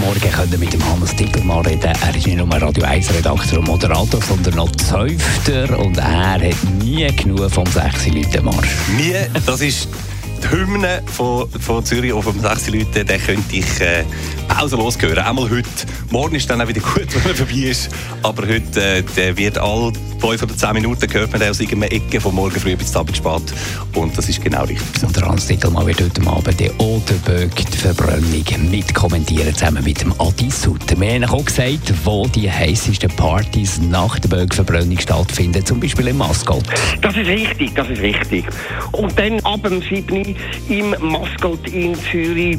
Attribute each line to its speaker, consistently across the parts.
Speaker 1: Morgen können mit dem Hannes Tippelmann reden. Er ist nicht nur Radio 1 Redakteur und Moderator, sondern noch Zäufter und er hat nie genug vom 6 Leute Marsch.
Speaker 2: Nie, das ist die Hymne von, von Zürich auf dem 6 Leute, den könnte ich äh, pausenlos hören. Einmal heute. Morgen ist dann auch wieder gut, wenn er vorbei ist. Aber heute äh, der wird all 5 oder 10 Minuten gehört man aus irgendeiner Ecke von morgen früh bis Abend spät. Und das ist genau richtig.
Speaker 1: Und der Hans Tippelmann wird heute Abend die Oderböck, die Verbrennung, mitkommentieren, zusammen mit dem Adi Sutter. Wir haben auch gesagt, wo die heißesten Partys nach der Böck-Verbrennung stattfinden, zum Beispiel im Mascot.
Speaker 3: Das ist richtig, das ist richtig. Und dann ab dem 7. im Mascot in Zürich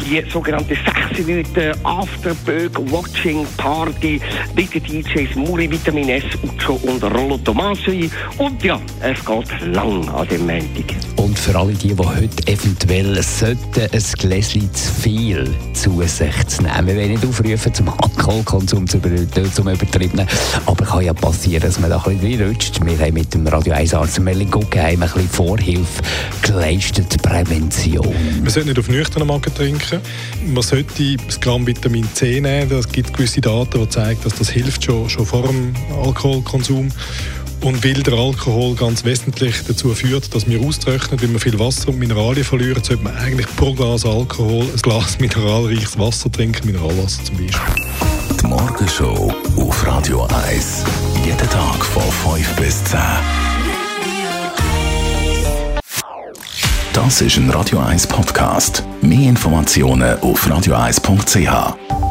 Speaker 3: die sogenannte 6 Minuten Afterbög Watching Party mit den DJs Muri, Vitamin S, Ucho und Rollo Tomasi. Und ja, es geht lang an dem Montag.
Speaker 1: Und für alle die, die heute eventuell sollten, ein Gläschen zu viel zu sich zu nehmen. Wir wollen nicht aufrufen zum Alkoholkonsum, zum, Über- zum Übertriebenen. Aber kann ja passieren, dass man da ein bisschen reinrutscht. Wir haben mit dem Radio 1 Arzt Merlin Guggenheim ein bisschen Vorhilfe geleistet, Prävention.
Speaker 4: Man sollte nicht auf nüchternen Magen trinken. Man sollte das Gramm Vitamin C nehmen. Es gibt gewisse Daten, die zeigen, dass das hilft schon, schon vor dem Alkoholkonsum. Und weil der Alkohol ganz wesentlich dazu führt, dass wir austrocknen, weil wir viel Wasser und Mineralien verlieren, sollte man eigentlich pro Glas Alkohol ein Glas mineralreiches Wasser trinken, Mineralwasser zum Beispiel.
Speaker 5: Die Morgenshow auf Radio 1. Jeden Tag von 5 bis 10. Das ist ein Radio 1 Podcast. Mehr Informationen auf radio1.ch.